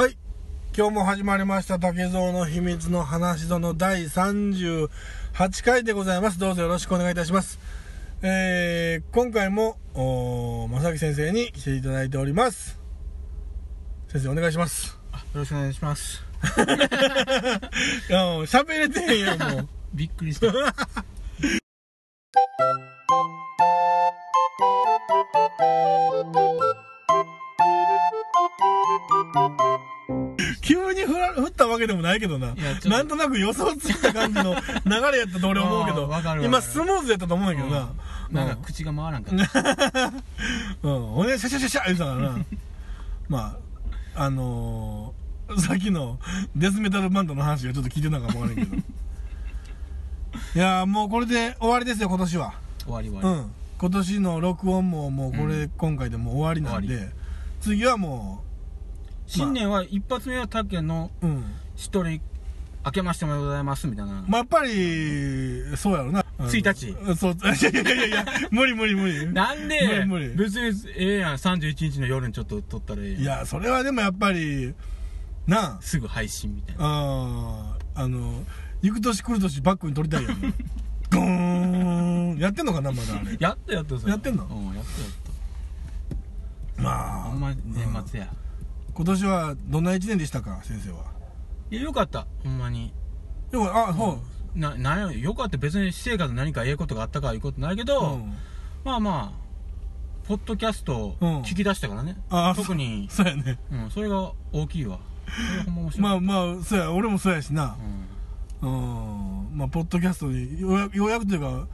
はい。今日も始まりました竹蔵の秘密の話その第38回でございます。どうぞよろしくお願いいたします。えー、今回も、正木先生に来ていただいております。先生お願いします。よろしくお願いします。い やもう喋れてへんやん、もう。びっくりした。急に振ら振ったわけでもないけどな。なんとなく予想ついた感じの 流れやったと俺思うけど今スムーズやったと思うんやけどな。なんか口が回らんかった。うん、おねシャシャシャシャ言うてたからな。まあ、あのー、さっきのデスメタルバンドの話がちょっと聞いてたかもわからんけど。いやーもうこれで終わりですよ、今年は。終わり終わり。うん。今年の録音ももうこれ、うん今回でもう終わりなん終で、次はも新年は一発目はタケのう、うん。一人、明けましておめでとうございますみたいな。まあ、やっぱり、そうやろな。うん1日うんそう、いやいやいやいや、無理無理無理。なんで無理無理別にええやん、31日の夜にちょっと撮ったらええやん。いや、それはでもやっぱり、なあ、すぐ配信みたいな。あーあの、行く年来る年バックに撮りたいよね。ゴーンやってんのかな、まだあれ。やったやったやってんの？うん、やったやった。まあ、ほんま年末や。今年はどんな一年でしたか、先生は？いや、よかった。ほんまに。よく、あ、そう。な、なんや、よかった。別に私生活何かええことがあったかいうことないけど、うんまあまあ、ポッドキャストをうん聞き出したからね。あ特に、そうやね。うん、それが大きいわ。それがほんま面白い。まあまあ、そうや、俺もそうやしなう。ん。うん。まあ、ポッドキャストにようやようやくというか、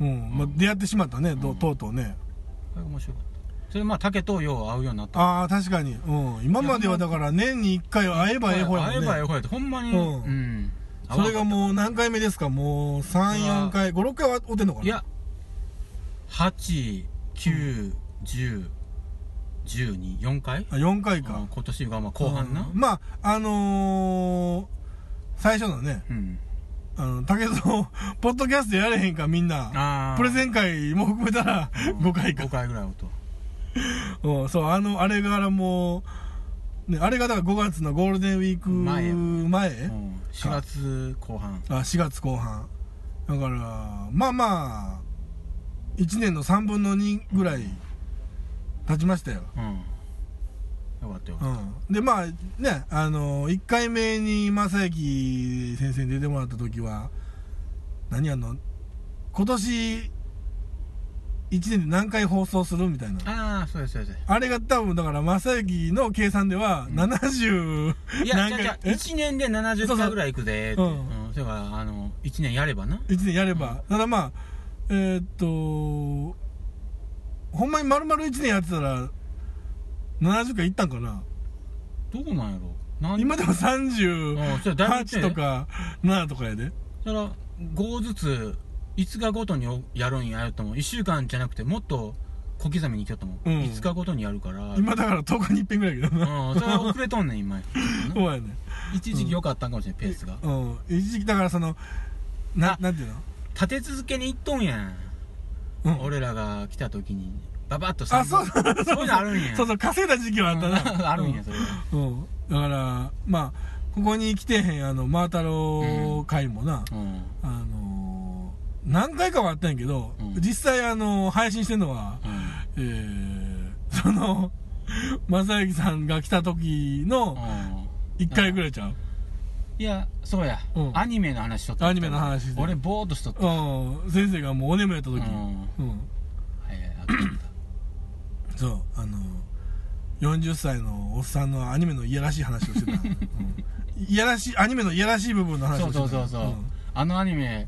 うん、まあ、出会ってしまったね、どうんとうとうね。それが面白かった。それまあ、竹とよう会うようになった。ああ、確かに。うん。今まではだから年に一回は会えばええ方やもんね。会えばええ方やって、ほんまに、ううんん。それがもう何回目ですか？もう3、4回、5、6回は会ってんのかな？いや、8、9、10、12、4回？あ、4回うんか。今年がまあ後半なうん。まあ、あのー、最初のね、うん。あの、竹蔵、ポッドキャストやれへんかみんな。プレゼン会も含めたら5回か5。回ぐらい会うと。うん、そう、あの、あれからもう、ね、あれがだから5月のゴールデンウィーク前前？うん。4月後半。あ、4月後半。だから、まあまあ、1年の3分の2ぐらい経ちましたよ。うん。よかったよう。ん。で、まあ、ね、あの、1回目に正幸先生に出てもらった時は、何あの、今年、1年で何回放送するみたいな。ああ、そうです、そうです。あれが多分、だから、正幸の計算では、うん70、いや、何回じゃあじゃあえ？1年でそう70そう回ぐらい行くぜって。ううんん。それから、あの、1年やればな。1年やれば。ただまあ、えーっと、ほんまに丸々1年やってたら、70回いったんかなどうなんやろ？今でもうんそれだいぶ38とか7とかやで。それは5ずつ5日ごとにやるんやるとも1週間じゃなくてもっと小刻みにきよったもん、うん。5日ごとにやるから。今だから10日に一遍ぐらいやけどな。うんそれは遅れとんねん今そうや ね。一時期良かったんかもしれんペースが。うん。一時期だからその、な、あなんていうの？立て続けにいっとんやん、うん。俺らが来た時に。ババッとあ、そう。そうそう。そういうのあるんや。そうそう、稼いだ時期はあったな。あるんやそれは。うん。だから、まあ、ここに来てへん、あの、マータロー会もな、うん。あのー、何回かはあったんやけど、うん。実際あの、配信してんのは、うん。えー、その、正幸さんが来た時のうん。1回ぐらいちゃう？いやそうや、うん。アニメの話しとった。アニメの話で俺ボーっとしとった。うん、先生がもうお眠やった時、うん。うん、はいはいそう、あの、40歳のおっさんのアニメのいやらしい話をしてた。うん。いやらしい、アニメのいやらしい部分の話そをしてた。うそうそうそう、ん。あのアニメ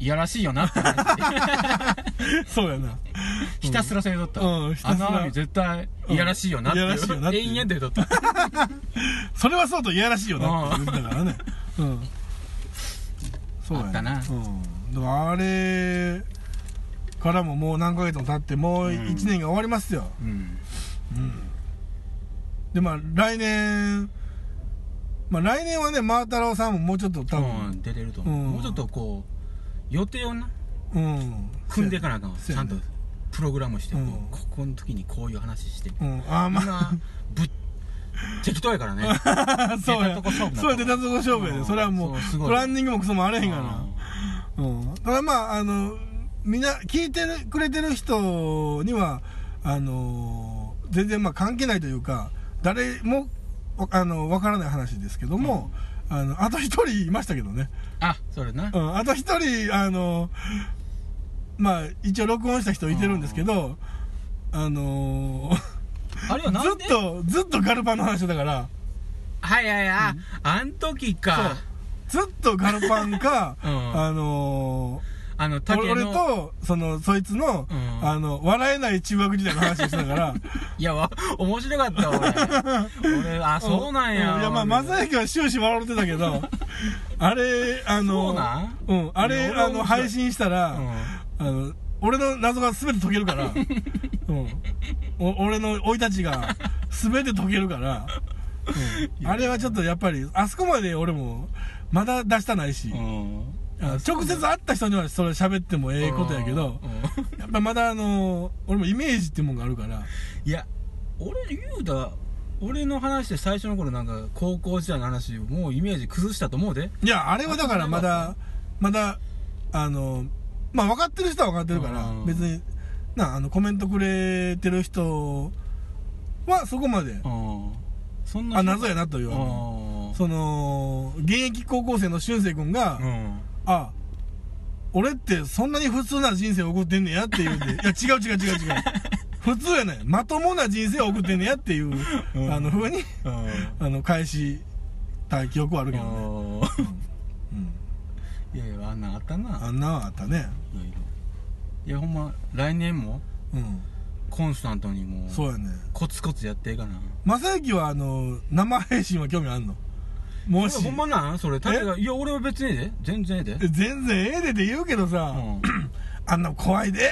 いやらしいよなって話。そうやな。ひたすらそれとった、うん。ひたすら。あのアニメ絶対いやらしいよなってう。んいやらしいよなって永遠で言うとった。それはそうといやらしいよなって言ってたからね。うん。そうやねあったな。うん。だからあれからももう何ヶ月も経って、もう1年が終わりますよ。うん。うん。で、まあ来年、まあ来年はね、マータロウさんももうちょっと多う分、ん出れると思う、うん。もうちょっとこう予定をなうん。組んでいかなあかんね。ちゃんとプログラムしてこう、うん。ここの時にこういう話してうん。ああ、まあ、今ぶ適当やからね。そうや。そうや出たとこ勝負やで。うん。それはもうそうすごい。プランニングもクソもあれへんから。うん。だからまああのみんな聞いてくれてる人にはあの全然まあ関係ないというか誰もわあの分からない話ですけども、あのあと一人いましたけどね、あそれな。うん、あと一人あのまあ一応録音した人いてるんですけどあのあれはなんで？ずっとずっとガルパンの話だから。はいはいあ、あん時か。ずっとガルパンか、うん。あのあのー竹の俺とそのそいつの、うん。あの笑えない中学時代の話をしてたから。いやわ面白かった俺。俺あそうなんや、いやまあ正行は終始笑ってたけど あれあのそうなん？うん。あれあの配信したら、うん。あの俺の謎が全て解けるから、うん、お俺の生い立ちが全て解けるから、うん、あれはちょっとやっぱりあそこまで俺もまだ出したないし、うん直接会った人にはそれ喋ってもええことやけど、うんやっぱまだあの俺もイメージってもんがあるから。いや俺言うた俺の話で最初の頃なんか高校時代の話もうイメージ崩したと思うで。いやあれはだからまだまだあのまあ分かってる人は分かってるからうん。別になあのコメントくれてる人はそこまで。うん。そんなあ謎やなというその現役高校生の俊く君が、うんあ俺ってそんなに普通な人生を送ってんねやって言うんで。いや 違う違う違う違う。普通やねまともな人生を送ってんねやっていう、うん。あの風にうん。あの返した記憶はあるけどね、うん。いやいやあんなんあったな。あんなはあったね。いやほんま来年もうん。コンスタントにもうそうやね。コツコツやっていかな。正行はあの生配信は興味あんの？もし。ほんまなん？それ。竹がいや俺は別にええで。全然ええで。え全然ええでって言うけどさ、うん。あんな怖いで。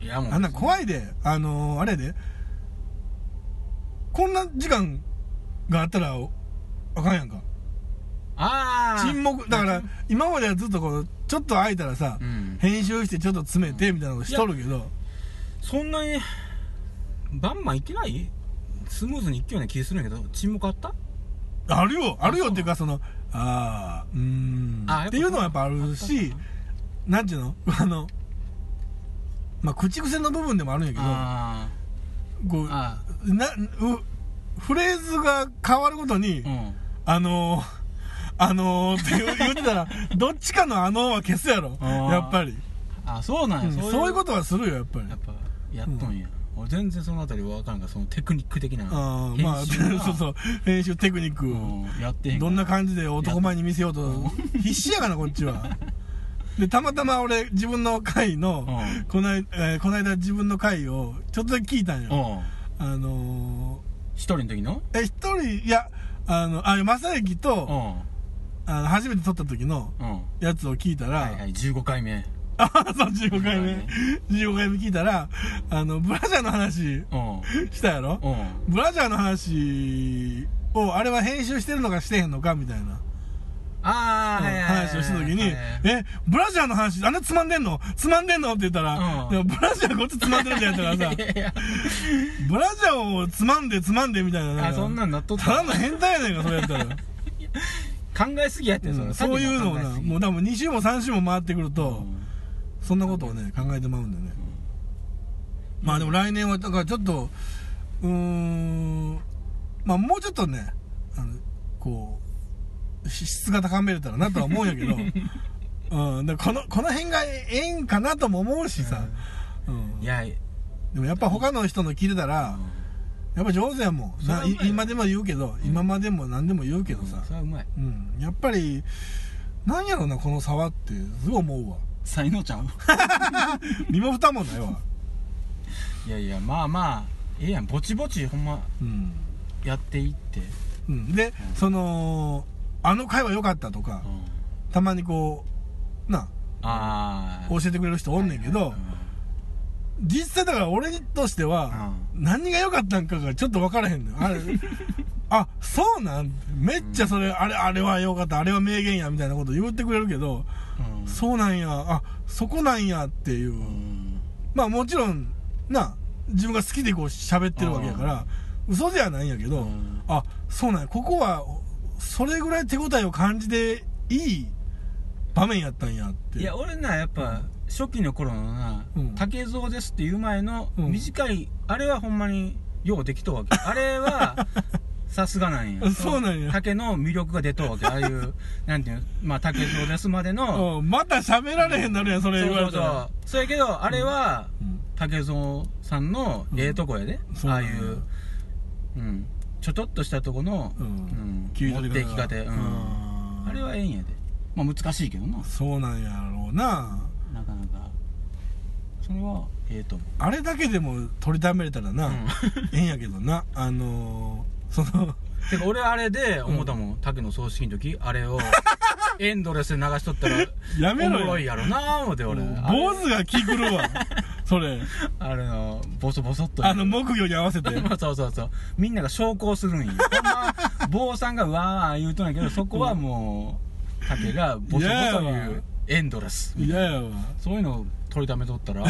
いやもうあんな怖いで。あのあれやで。こんな時間があったらあかんやんか。ああ沈黙。だから今まではずっとこうちょっと空いたらさ、うん。編集してちょっと詰めてみたいなのしとるけど。そんなにバンバンいってない？スムーズにいくような気するんやけど沈黙あった？あるよあるよっていうかそのああうーんっていうのはやっぱあるしなんていうの？あのまあ口癖の部分でもあるんやけどあこうあなうフレーズが変わるごとに、あうん。あのー、あのー、って言ってたら どっちかのあのーは消すやろやっぱり、あそうなんや、うんそういうことはするよやっぱり。やっぱやっとんや、俺全然そのあたり分からんからそのテクニック的なあーまあ編集は。そうそう。編集テクニック、うんやってへんどんな感じで男前に見せようと。必死やからこっちは。でたまたま俺自分の回の、うん。この間、えーこの間自分の回をちょっとだけ聞いたんよ、うん。あの一人の時の？ー、え一人いやあのあ正行うん。と、あの初めて撮った時のうん。やつを聞いたら、はいはい15回目あそう15回目。はい15回目聞いたらあのブラジャーの話うん。したやろ？うん。ブラジャーの話をあれは編集してるのかしてへんのかみたいな。ああ、はいはいはい話をした時にはい「えブラジャーの話あんなつまんでんの？つまんでんの?」って言ったらうん「でもブラジャーこっちつまんでるんじゃん」とかさいやいや。ブラジャーをつまんでつまんでみたいな。あそんなんなっとった。ただの変態やねんかそれやったら。考えすぎやって、うんそれそういうのをなもう多分2週も3週も回ってくると、うんそんなことをね考えてまうんでね、まあでも来年はだからちょっとうーんまあもうちょっとねあのこうし質が高めれたらなとは思うんやけど うん、だこのこの辺がええんかなとも思うしさ、うん。いやでもやっぱ他の人の聞いてたら、やっぱ上手やもん。今でも言うけど、今までも何でも言うけどさ、うまい。うん、やっぱりなんやろなこの差はってすごい思うわ才能ちゃん 身も蓋もないわ。いやいやまあまあええやん。ぼちぼちほんまうん、やっていって。うん、で、そのあの回は良かったとかうん。たまにこうなああ教えてくれる人おんねんけど、実際だから俺としては、何が良かったんかがちょっと分からへんのよ。あれ あそうなん？めっちゃそれ、あれあれは良かった。あれは名言やみたいなこと言ってくれるけど、うんそうなんや。あそこなんやっていう、うん。まあもちろんな自分が好きでこう喋ってるわけやから嘘じゃないんやけど、うん。あそうなんや。ここはそれぐらい手応えを感じていい場面やったんやって。いや俺なやっぱ初期の頃のなうん「竹蔵です」っていう前のうん。短いあれはほんまにようできとうわけ。あれは さすがなんや。そうなんや。竹の魅力が出とうわけ。ああいう なんていうのまあ竹蔵ですまでの うんまた喋られへんなるやんそれ言われたら。うそうやけどあれはうん竹蔵さんのええとこやで、そうなんや。ああいううん。ちょとっとしたとこの、うん。うん切り持っ取ていき方、うん、うん。あれはええんやで。まあ難しいけどな。そうなんやろうな。なかなか。それはええと思う。あれだけでも取りためれたらな、うん。ええんやけどな。あのー、そのてか俺あれで思ったもん、竹の葬式の時あれを エンドレスで流しとったらやめろよ。おもろいやろな思って俺。坊あれ主が気狂うわ。それ。あれのボソボソっと。あの木魚に合わせて。そうそうそう。みんなが昇降するんよ。ほんま坊さんがわー言うとんやけどそこはもう竹がボソボソ言うエンドレス。嫌やわ。そういうのを取りためとったら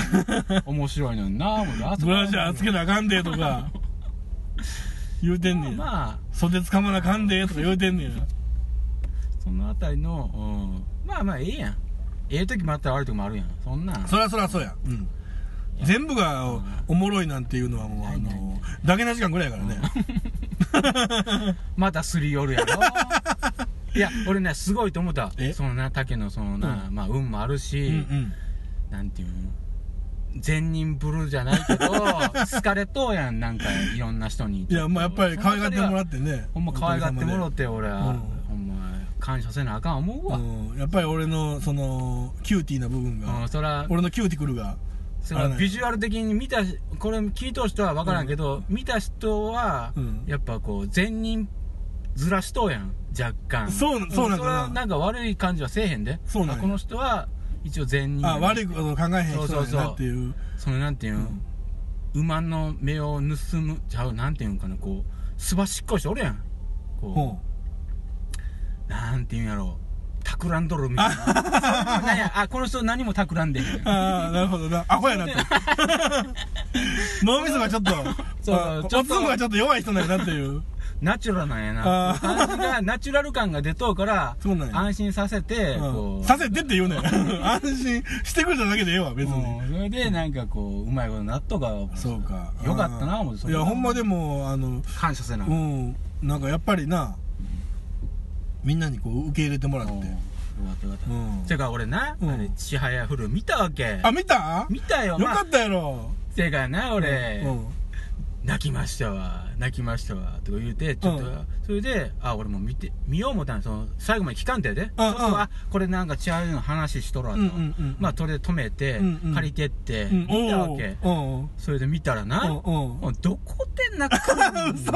面白いのにな思って。ブラジャーつけなあかんでとか 言うてんねん、まあ袖つかまなあかんでとか言うてんねんそのあたりの、うん、まあまあええやん。ええ時もあったら悪い時もあるやん。そんなん。そりゃそりゃそうや。うん。全部がおもろいなんていうのはもうあのだけな時間ぐらいやからね。またすり寄るやろ。いや俺ねすごいと思った。え？そのな竹のそのな、うまあ運もあるうんし、うん。なんていうの善人ぶるじゃないけど 好かれとうやんなんかいろんな人に。いやまあやっぱり可愛がってもらっってね。ほんま可愛がってもらおって俺は、うん。ほんま感謝せなあかん思うわ、うん。やっぱり俺のそのキューティーな部分うんがそら俺のキューティクルがそれはビジュアル的に見たこれ聞いとる人は分からんけど、見た人は、うん。やっぱこう善人ずらしとうやん若干。そうそうなんかな。それはなんか悪い感じはせえへんで。そうなんこの人は一応善人。あ悪いことを考えへん人なんやなっていう。そのなんていうん、馬の目を盗むちゃうなんていうんかなこう。すばしっこい人おるやん。こほう。なんていうんやろ企んどるみたいな。なんやあこの人何も企んでへんうああなるほどな。アホやなって 脳みそがちょっとそうあちょっとがちょっと弱い人なんやなっていうナチュラルなんやな。がナチュラル感が出とうからそうなんや。安心させてこううんさせてって言うねん。安心してくれただけでええわ別に。うん。それでなんかこううまいことなっとかそうか。よかったな思っていやほんまでもあの感謝せな。うん。なんかやっぱりなみんなにこう受け入れてもらって。うん。てか俺な、うん。あれちはやふる見たわけ。あ見た？見たよ。まあよかったやろ。てかな俺、うん泣きましたわ泣きましたわとか言うてちょっと、うんそれであ俺も見て見よう思ったんその最後まで聞かんてやで、ちうん。ょっとあこれなんか違うの話しとるわと、うんうんうんまあそれで止めて、うんうん。借りてって、うん見たわけ。それで見たらな、どこで泣くんねん嘘。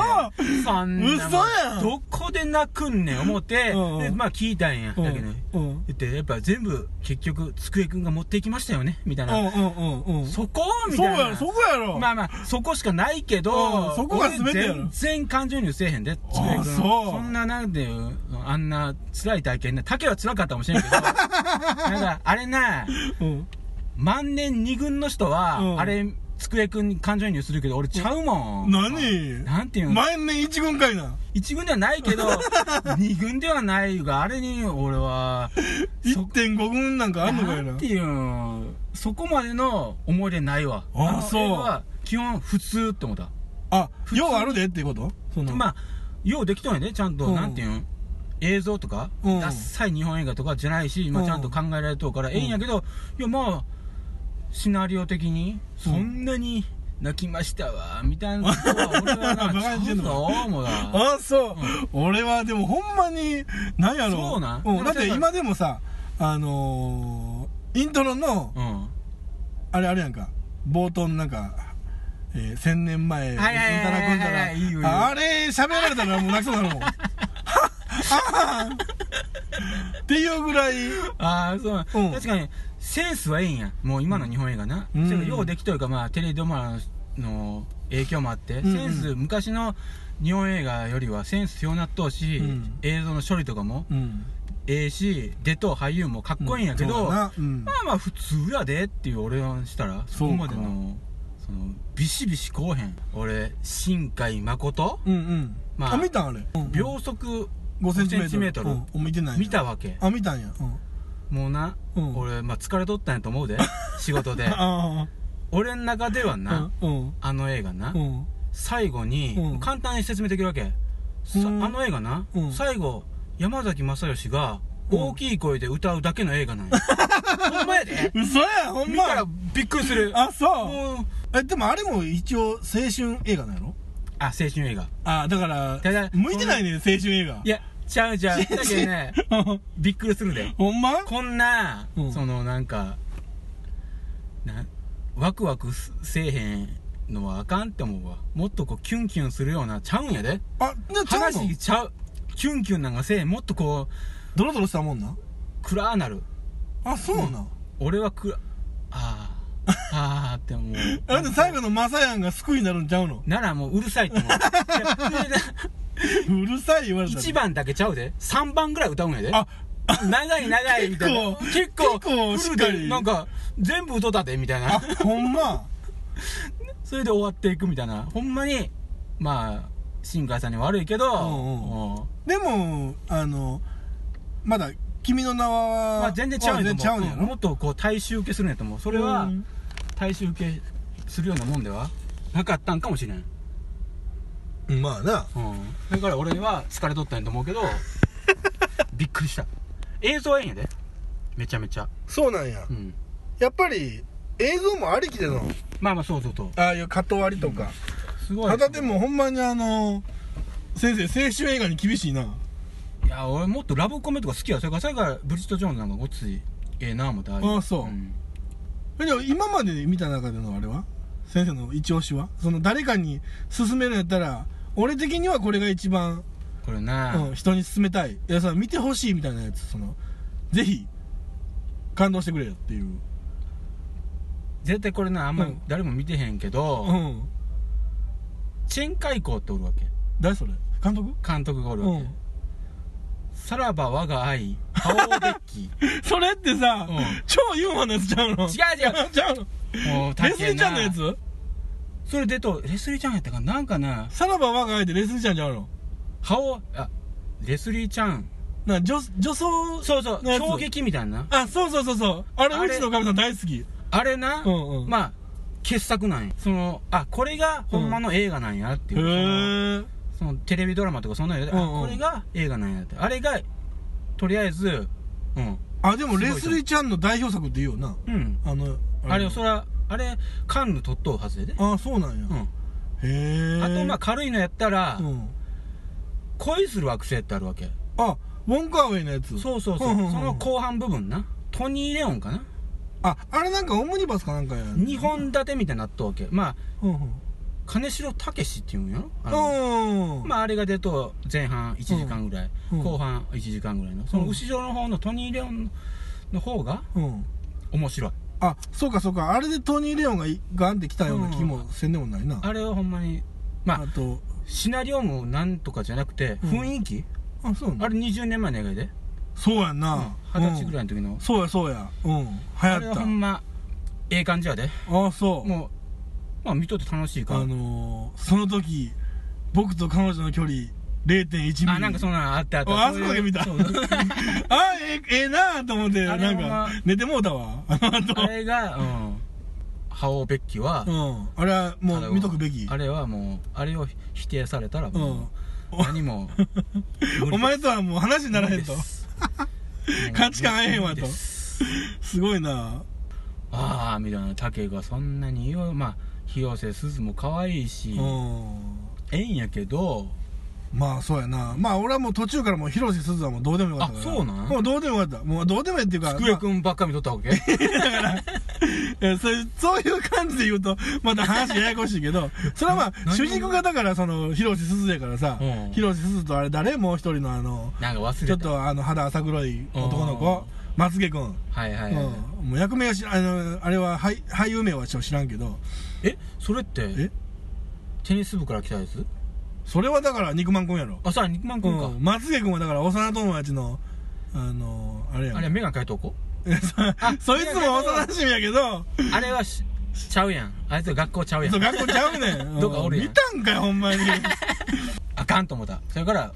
そんな嘘やん。どこで泣くんねん思って、うんうん。でまあ聞いたんや、うんだけど。ねうん。言ってやっぱ全部結局机くんが持っていきましたよねみたいな、うんうんうんうん。そこ？みそうたいな。やろそこやろ。まあまあそこしかないけど、うん。そこが全て全然感情移入せえへんでそう。そんななんていうあんな辛い体験ね竹は辛かったかもしれんけど。なんかあれなうん。万年二軍の人は、うん。あれ机くんに感情移入するけど俺ちゃうもん。何？なんていうの？前年一軍かいな。一軍ではないけど 二軍ではないがあれに俺はそ1.5軍なんかあんのかいな。んなていうの？そこまでの思い出ないわ。のあそう基本普通って思った。あようあるでってこと？その。まあようできとんやでちゃんと、うん。なんていうん？映像とか、うん。ダッサい日本映画とかじゃないし、まあ、うんちゃんと考えられとうからええんやけど、いやまあシナリオ的にそんなに泣きましたわみたいなことは俺はなバカにしてんのちょっと思うな あそう、俺はでもほんまに何やろそうなん？ん、だって今でもさあのー、イントロのうん。あれあれやんか。冒頭のなんか、えー、千年前うんたらくんたらはい。いいよいいよ。ああれ喋られたらもう泣きそうになるもん。っていうぐらい。ああそうなん、うん。確かにセンスはいいんや。もう今の日本映画な、うん。それがようできとるかまあテレビドラマの影響もあって、うんうん。センス昔の日本映画よりはセンス強なっとうし、うん。映像の処理とかもうん。ええし出とう俳優もかっこいいんやけど、そうだまな。うん。あまあ普通やでっていう俺はしたらそこまでのそのビシビシこうへん。俺新海誠？うんうん。まああ見たんあれ、うんうん。秒速5センチメートル。5センチメートル。うん。うん見てない。見たわけ。あ見たんや。うん。もうな、うん。俺、まあ、疲れとったんやと思うで。仕事で。あ俺の中ではあな、うんあの映画な、うん。最後に、うん。簡単に説明できるわけ、さうん。あの映画な、うん。最後山崎正義がうん。大きい声で歌うだけの映画なんや、ほんまやで。嘘やほんま。見たらびっくりする。あそう。もうえでもあれも一応青春映画なのあ青春映画。あだからただ向いてないね青春映画。いやちゃうちゃう。だけどね びっくりするで。ほんま？こんな、うん。そのなんかなワクワクすせえへんのはあかんって思うわ。もっとこうキュンキュンするようなちゃうんやで。あじゃあちゃうの？話ちゃう。キュンキュンなんかせえへん。もっとこうドロドロしたもんな？暗なる。あそうな、俺は暗ああ ああって思う。あれで最後のマサヤンが救いになるんちゃうの？ならもううるさいって思う。うるさい言われたら。1番だけちゃうで。3番ぐらい歌うんやで。あ長い長いみたいな。結結構結構フルなんか全部歌ったでみたいあなほんま。それで終わっていくみたいな。ほんまにまあ新海さんに悪いけど、うんうん。うん。でもあのまだ君の名は、まあ、全然ちゃうんやと思うもっとこう大衆受けするんやと思うそれはうん。大衆受けするようなもんではなかったんかもしれん、うんまあな。うん、だから俺は疲れとったんやと思うけど びっくりした。映像ええんやで。めちゃめちゃ、そうなんや。うん、やっぱり映像もありきでの。まあまあそうそうそう。ああいうカット割りとか、すごいただでもほんまにあの先生青春映画に厳しいな。いや俺もっとラブコメとか好きや。それからそれからブリッジト・ジョーンズなんかごっついええな思ってああそう。ん。えでも今まで見た中でのあれは？先生の一押しは？その誰かに勧めるんやったら俺的にはこれが一番、これな、うん、人に勧めたい。いやさ見てほしいみたいなやつ。そのぜひ感動してくれよっていう。絶対これなあんまりうん。誰も見てへんけど、うん。チェンカイコーっておるわけ。誰それ？監督？監督がおるわけ、うんさらば我が愛ハオーベッキ。それってさ、うん。超ユーモアのやつちゃうの？違う違う。ちゃうの？ーもうレスリーちゃんのやつ？それ出とレスリーちゃんやったかな？なんかな。さらば我が愛でレスリーちゃんちゃうの？ハオあレスリーちゃん。な女女装そうそう。のやつ？衝撃みたいな。あそうそうそうそう。あれあれ。うちのかみさん大好き。あれな、うんうん。まあ傑作なんや。そのあこれがほんまの映画なんやってへいう、えそのテレビドラマとかそんなので、うんうん。あこれが映画なんやって。あれがとりあえずうん。あでもレスリーちゃんの代表作って言うよな。うん。あのあれそれはあれカンヌ取っとうはずで。ねあそうなんや、うん。へえ。あとまあ軽いのやったら、うん。恋する惑星ってあるわけ。あウォンカーウェイのやつ。そうそうそう、んんん。その後半部分な。トニー・レオンかな。ああれなんかオムニバスかなんかや2本立てみたいになっとうわけ。まあうんうん金城武史っていうんやろ？あのうん。まああれが出ると前半1時間ぐらい、うん。後半1時間ぐらいの。その後ろの方のトニー・レオンの方がうん。面白い。あそうかそうか。あれでトニー・レオンがいガンってきたような気もせんでもないな、あれはほんまにまああとシナリオもなんとかじゃなくてうん。雰囲気、あそうなあれ20年前の映画で。そうやんな。二十歳ぐらい、いの時の。うん、そうやそうや。うん。流あれは行っほんまええ感じやで。たあそう。もうまあ見とって楽しいか？らあのー、その時僕と彼女の距離0.1ミリ。あなんかそんなのあってあった。ああそこだけ見た。あええええなと思ってなんか寝てもうたわ。あの後。あれがうん。ハオベッキはうん。あれはもう見とくべき。あれはもうあれを否定されたらうん。もう何も お前とはもう話にならへんと。価値観合えへんわと。す。すごいな。ああみたいな。竹がそんなによまあ広瀬すずも可愛いしうん。ええんやけどまあそうやな。まあ俺はもう途中からもう広瀬すずはもうどうでもよかったから。あそうなん？もうどうでもよかった。もうどうでもいいっていうか机くんばっか見とったわけ？いやそういうそういう感じで言うとまた話ややこしいけど それはまあ何？主人公がだからその広瀬すずやからさ、うん。広瀬すずとあれ誰？もう一人のあのなんか忘れた。ちょっとあの肌浅黒い男のうん。子まつげくん、はいはいはい、うん、もう役名は知らあのあれは俳俳優名はちょっと知らんけど。え？それってえ？テニス部から来たやつ？それはだから肉まんくんやろ。あさあ肉まんくんか、うん、まつげくんはだから幼友達のあのあれやん。あれメガネ変えとこ？そそいつも幼馴染やけど。あれはしちゃうやん。あいつ学校ちゃうやん。そう学校ちゃうねん。どっかおるやん。見たんかよほんまに。あかんと思った。それから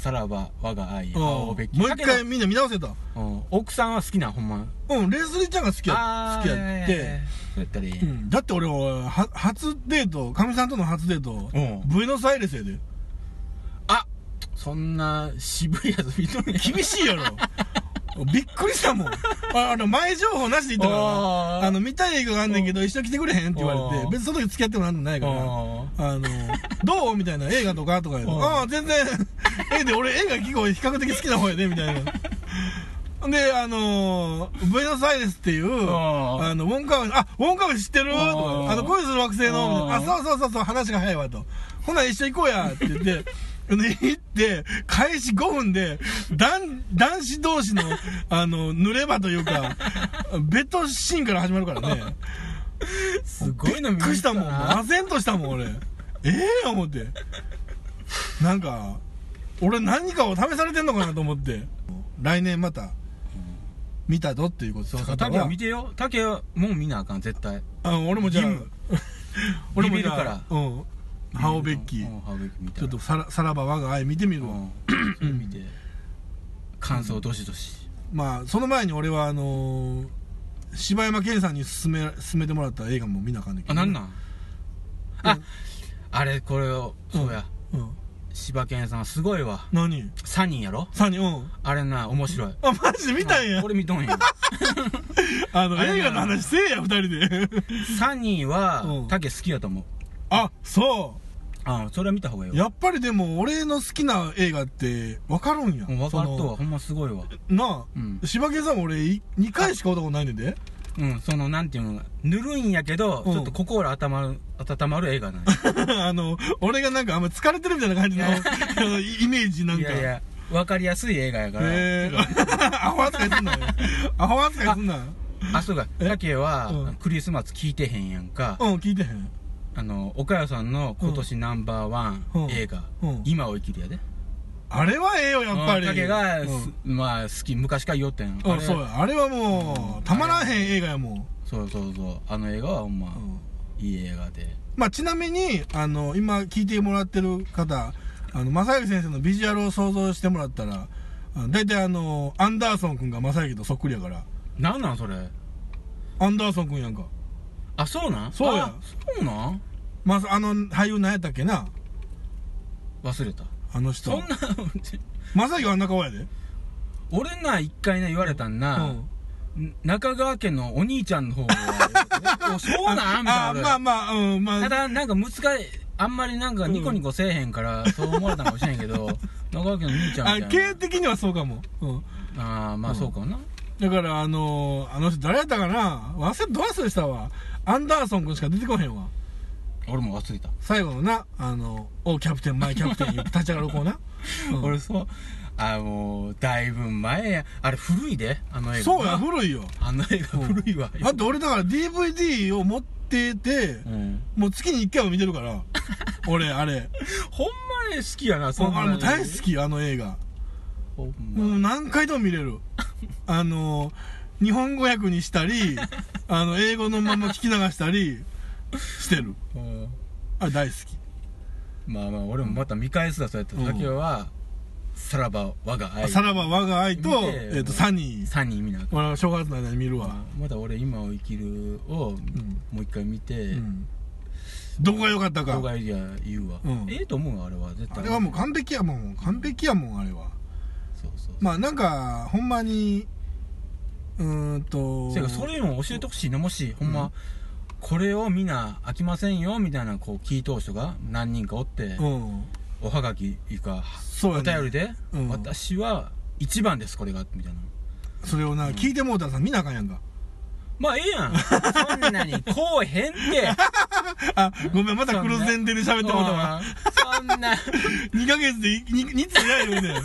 さらば我が愛うん。青べき。もう一回みんな見直せとうん。奥さんは好きなんほんま。うんレスリーちゃんが好きや好きやって。そうやったらいい、うん。だって俺はは初デートかみさんとの初デートうん。ブエノスアイレスやで。あそんな渋いやつ見とる 厳しいやろびっくりしたもん。ああの前情報なしで言ったからあの見たい映画があんねんけど一緒に来てくれへんって言われて別にその時付き合ってもなんでもないからああの、どうみたいな映画とかとかああ、全然、ええで、俺映画結構比較的好きな方やで、みたいな。で、あのー、ブエノスアイレスっていう、ん。あの、ウォンカーあ、ウォンカー知ってる？とうん。か、あの、恋する惑星の、うん。あ、そうそうそうそう、話が早いわと。ほな、一緒行こうや、って言って、で、行って、開始5分で、男、男子同士の、あの、濡れ場というか、ベッドシーンから始まるからね。すごいのびっくりしたもん。なあぜんとしたもん、俺。ええ？思って。なんか、俺何かを試されてんのかなと思って。来年また、見たぞっていうことそう竹は見てよ竹はもう見なあかん絶対あ俺もじゃあ 俺もじゃあビビるからうん。ハオベッキちょっとさらさらば我が愛見てみるわ。うん。見て。感想どしどし。まあ、その前に俺はあのー柴山健さんに勧め、勧めてもらった映画も見なあかんねんけど。あなんなん？ああれこれをそうや。うん。柴犬さんすごいわ。何？サニーやろ？サニー、うん。あれな面白い。あ、マジで見たんや。俺見とんや。あの、映画の話せえや、二人で。サニーうん。は竹好きやと思うあ、そあそれは見た方がいいやっぱりでも、俺の好きな映画って、わかるんや。うん分かっとそわほんますごいわ。のなあ、うん。柴犬さんも俺、い2回しか会ったことないねんで。うんそのなんていうのぬるいんやけどうん。ちょっと心温まる温まる映画なんや。あの、俺がなんかあんま疲れてるみたいな感じの イメージなんか。いやいや分かりやすい映画やから。へえ。アホ扱いすんなよ。アホ扱いすんな。あそうか。え？竹はうん。クリスマス聞いてへんやんか。うん、聞いてへん。あの岡谷さんの今年ナンバーワンうん。映画うん「今を生きる」やで。あれはええよ、やっぱり。竹がまあ好き昔から言おってん。うん、あれそうや。あれはもう、たまらへん映画やもん。そうそうそう。あの映画はほんまうん。いい映画で。まあ、ちなみに、あの、今聞いてもらってる方、あの、正行先生のビジュアルを想像してもらったら、大体あの、アンダーソン君が正行とそっくりやから、なんなんそれ？アンダーソン君やんか。あそうなん？そうやあそうなん？まあ、あの、俳優何やったっけな？忘れた。あの人。そんな正行あんな顔やで。俺な一回な言われたんな、うん。中川家のお兄ちゃんの方が おそうなん？みたいな。まあまあ、うん、まあ。ただなんか難しいあんまりなんかニコニコせえへんから、そう思われたんかもしれんけど 中川家の兄ちゃんあみたい経的にはそうかも。うん。なああまあそうかもな、だから、あのーあの人誰やったかな？忘れ、ど忘れしたわ。アンダーソン君しか出てこへんわ。俺も忘れた、最後のな、あの、おキャプテン、マイキャプテン言って立ち上がる子な。うん俺そうあもうだいぶ前やあれ古いであの映画そうや、古いよ。あの映画古いわ、あと俺だから DVD を持ってて、うん、もう月に1回は見てるから。俺、あれ。ほんまに好きやなそんなあれもう大好き、あの映画。もまう何回でも見れる。あの、日本語訳にしたり、あの、英語のまま聞き流したりしてる。うんあれ大好き。まあまあ俺もまた見返すだそうやったうん竹はさらば我が愛さらば我が愛と、見てえっ、と、サニー。サニー見なあかん俺は正月の間に見るわ。まだ俺今を生きるをもう一回見て、うん。どこが良かったか。動画いや言うわ、うんええと思うわあれは絶対あれはもう完璧やもん。完璧やもん、あれは。そうそうまあなんか、ほんまに、うーんと。せやからそういうのを教えてほしいなもしほんま、うんこれをみんな飽きませんよみたいなこう聞いとう人が何人かおって、うん。おはがきいうかそうやねお便りで、うん私は一番ですこれがみたいなそれをな、聞いてもうたらさ、見なあかんやんか。まあええやんそんなにこうへんって あ、ごめん、またクルーズ前提で喋ってもうたわ。そんな2ヶ月で2つやるよね。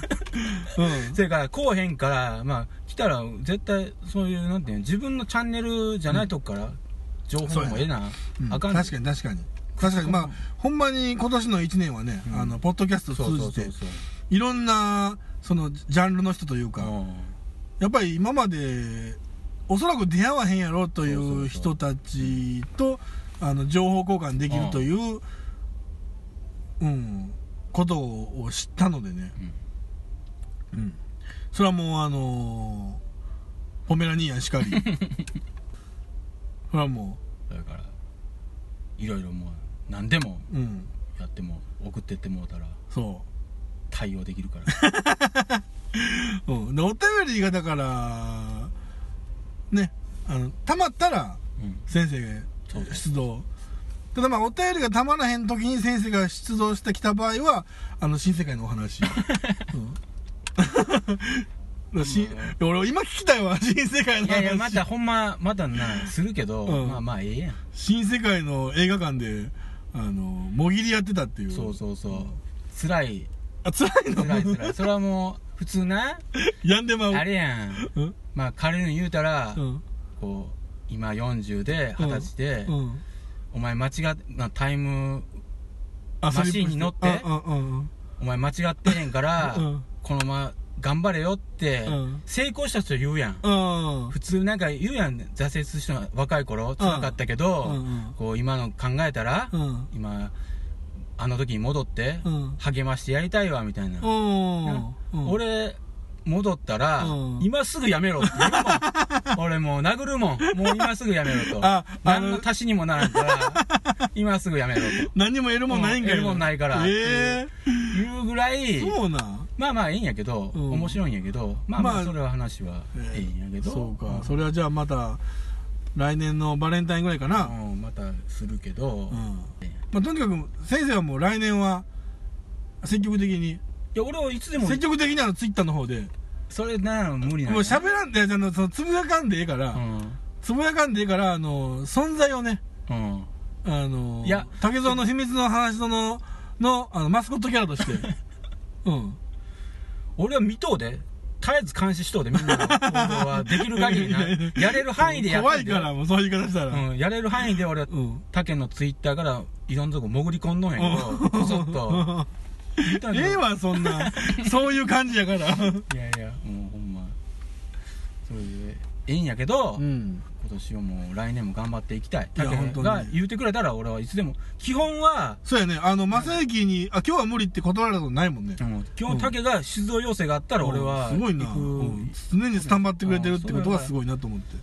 うん。それ からこうへんからまあ来たら絶対そういうなんていうの自分のチャンネルじゃないとこから情報もええな、うん。あかん。確かに確かに。確かに、まあ、ほんまに今年の1年はね、うん。あの、ポッドキャスト通じて、いろんな、その、ジャンルの人というか、うん。やっぱり今まで、おそらく出会わへんやろといそう人たちとあの情報交換できるという、うん、ことを知ったのでね、うん、それはもうあのーポメラニーヤンしかり。それはもだからいろいろもう何でもう、うん、やっても送ってってもうたらそ対応できるから。う、うん、でお便りがだからねあのたまったらうん。先生がそうそう出動。ただまあお便りがたまらへん時に先生が出動してきた場合はあの新世界のお話、うんだ し俺今聞きたいわ 新世界の話。いやいやまたほんままたなするけど、うん。まあまあええやん。新世界の映画館であのもぎりやってたっていう。そうそうそう。辛い。あ辛いの？辛い辛い。それはもう普通な。やんでまう。あれやん。うん。まあ彼に言うたら、うん。こう今40で二十歳で、うん。お前間違っなタイムあマシーンに乗ってうんうんうん。お前間違ってへんから、うんこのまま頑張れよって、うん。成功した人言うやん。うん。普通なんか言うやん挫折したの若い頃辛かったけど、うんうん。こう今の考えたら、うん。今あの時に戻って、うん。励ましてやりたいわみたいな、俺戻ったら、うん。今すぐやめろって言うもん。俺もう殴るもん。もう今すぐやめろと。何の足しにもならんから 今すぐやめろと。何にも得るもんないんかい。うん得るもんないからえいうぐらえいそうなんまあまあいいんやけど、うん。面白いんやけどまあままああそれは話はええんやけど、そうか。ん。それはじゃあまた来年のバレンタインぐらいかな。うんまたするけど、うん。いまあとにかく先生はもう来年は積極的に。や俺はいつでも積極的にあのツイッターの方で。それなの無理なもう喋らんであのそのつぶやかんでええからうん。つぶやかんでええからあの存在をねうん。あのいや竹蔵の秘密の話のののあのマスコットキャラとして。うん俺は見とうで。絶えず監視しとうでみんな。の行動はできる限りな。やれる範囲でやって怖いからもうそういう言い方したら。うん、やれる範囲で俺はうん。竹のツイッターからいろんなとこ潜り込んどんやけどこそっと。ええわそんな。そういう感じやから。いやいやもうほんま。それでええんやけど、うん今年はもう来年も頑張っていきたい。いや竹本当に。が言うてくれたら俺はいつでも。基本は、そうやね。あの正行にあ今日は無理って断られたことないもんね。うん。基本竹が出動要請があったら俺はすごいな、行く。うん。常にスタンバってくれてるってことがすごいなと思って。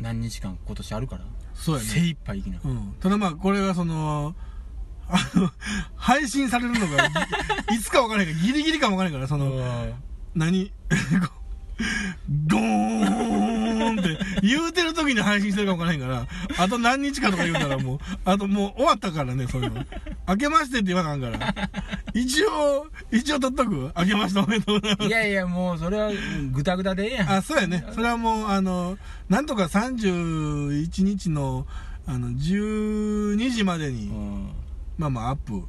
何日間今年あるから。そうやね。精一杯行きな。うん、ただまあこれがそのあの 配信されるのがい いつか分からへんからギリギリか分からへんからその何？ゴーン言うてる時に配信してるか分からへんからあと何日かとか言うたらもうあともう終わったからねそういうの。明けましてって言わなあかんから。一応一応取っとく？明けましておめでとうございますいやいやもうそれはグダグダでええやん。あそうやね。それはもうあのなんとか31日のあの12時までに、うん。まあまあアップ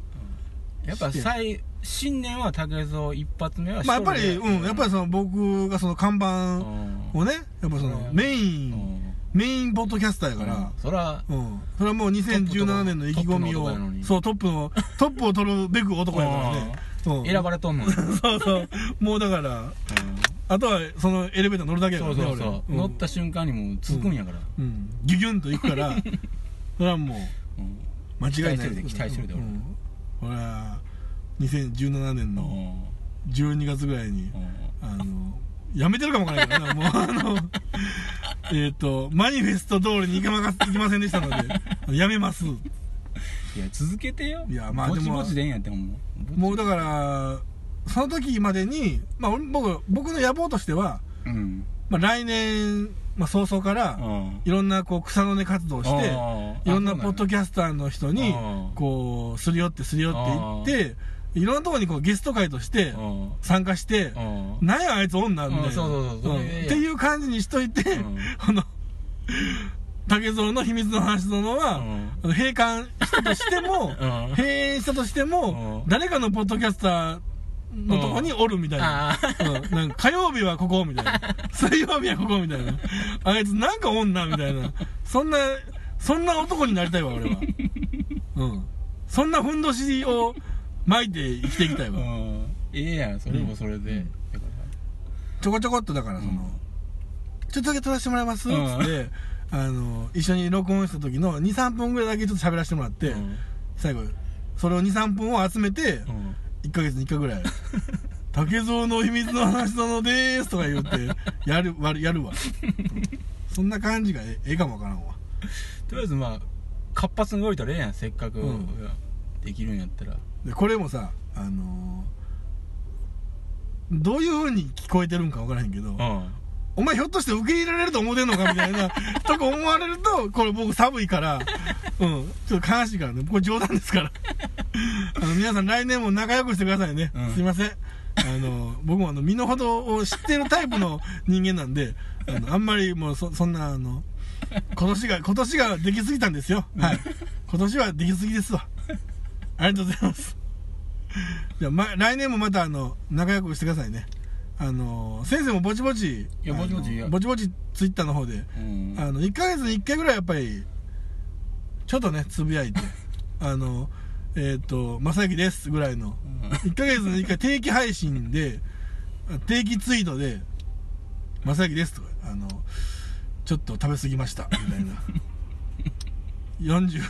やっぱ最新年は竹蔵一発目はまあやっぱり、うん、やっぱりその僕がその看板うん。をね、やっぱそのメイン、メインポッドキャスターやから、そらうん、それはもう2017年の意気込みをそう、トップの、トップを取るべく男やからね。うん。選ばれとんのよ そうそう。もうだから、あとはそのエレベーター乗るだけやからね、そうそう乗った瞬間にもうつくんやから。うん。うん。ギュギュンと行くから、それはもう、うん。間違いない。期待してるで期待してるで俺。うん。これは、2017年の12月ぐらいに、あの、やめてるかもわからないからな、もうあの、えっと、マニフェスト通りに行かまませんでしたので、やめます。いや続けてよ。いやまあでもぼちでええんやってもうもうだから、その時までに、まあ俺僕、僕の野望としては、うん。まあ来年、まあ早々から、うん。いろんなこう草の根活動をして、いろんなポッドキャスターの人にうん、こう、すり寄ってすり寄っていって、いろんなところにこうゲスト会としてうん参加して、うんなんやあいつおんなみたいな。うんそうそうそうっていう感じにしといて、うんあの、竹蔵の秘密の話ののは、うん閉館したとしても、うん閉園したとしても、うん誰かのポッドキャスターのとこにおるみたいな。なんか火曜日はここみたいな。水曜日はここみたいな。あいつなんかおんなみたいな。そんな、そんな男になりたいわ、俺は。うん。そんなふんどしを巻いて生きていきたいわ。うん。ええやん。それもそれで、うん。だかちょこちょこっとだからその、うんちょっとだけ撮らせてもらいます」っつって、あの一緒に録音した時の23分ぐらいだけちょっと喋らせてもらって、うん。最後それを23分を集めて、うん。1ヶ月に1回ぐらい「竹蔵の秘密の話なのです」とか言ってやるわやるわ。そんな感じがえええかもわからんわ。とりあえずまあ活発に動いたらええやん。せっかくうん。できるんやったらでこれもさあのーどういう風に聞こえてるんかわからへんけど、うん。お前ひょっとして受け入れられると思ってんのかみたいな とこ思われるとこれ僕寒いからうん。ちょっと悲しいからね。これ冗談ですから。あの皆さん来年も仲良くしてくださいね、うん。すいません。あの僕もあの身の程を知ってるタイプの人間なんであのあんまりもうそそんなあの 今年が今年ができすぎたんですよ。はい。今年はできすぎですわありがとうございます。じゃあ、ま、来年もまたあの仲良くしてくださいね。あの先生もぼちぼちいやぼちぼちぼちぼちツイッターの方でうん。あの1ヶ月に1回ぐらいやっぱりちょっとねつぶやいて あのえっ、と「正行です」ぐらいの1ヶ月に1回定期配信であ定期ツイートで「正行です」とかあのちょっと食べ過ぎましたみたいな。40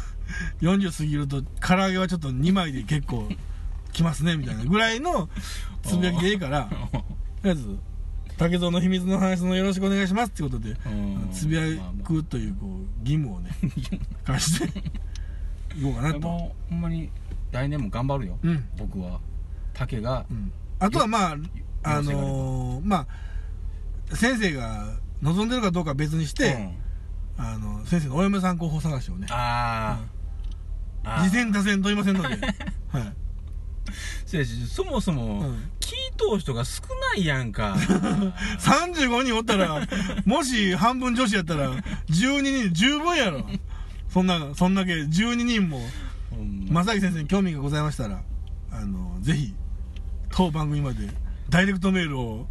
40過ぎると唐揚げはちょっと2枚で結構きますねみたいなぐらいの つぶやきでいいからとりあえず「竹蔵の秘密の話のよろしくお願いします」ってことでつぶやくというこう義務をね 貸していこうかなと。ほんまに来年も頑張るよ、うん、僕は。竹が、うん、あとはまああのー、まあ先生が望んでるかどうかは別にして、うん、あの先生のお嫁さん候補探しをね。ああ、うん。2戦打線問いませんので。はい。しそもそも、うん、聞いとう人が少ないやんか。35人おったらもし半分女子やったら12人十分やろ。そんなそんだけ12人も正木先生に興味がございましたらあのぜひ当番組までダイレクトメールを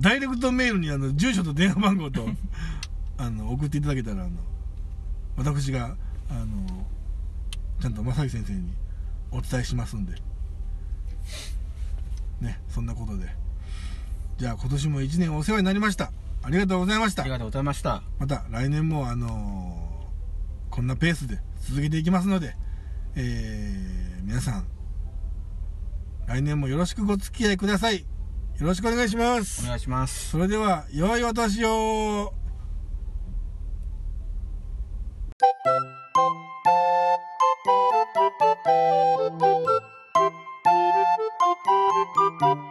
ダイレクトメールにあの住所と電話番号とあの送っていただけたらあの私があのちゃんと正井先生にお伝えしますんで。ねそんなことで。じゃあ今年も1年お世話になりました。ありがとうございました。ありがとうございました。また来年もあのー、こんなペースで続けていきますので、えー、皆さん来年もよろしくご付き合いください。よろしくお願いします。お願いします。それでは良いお年を。Thank you.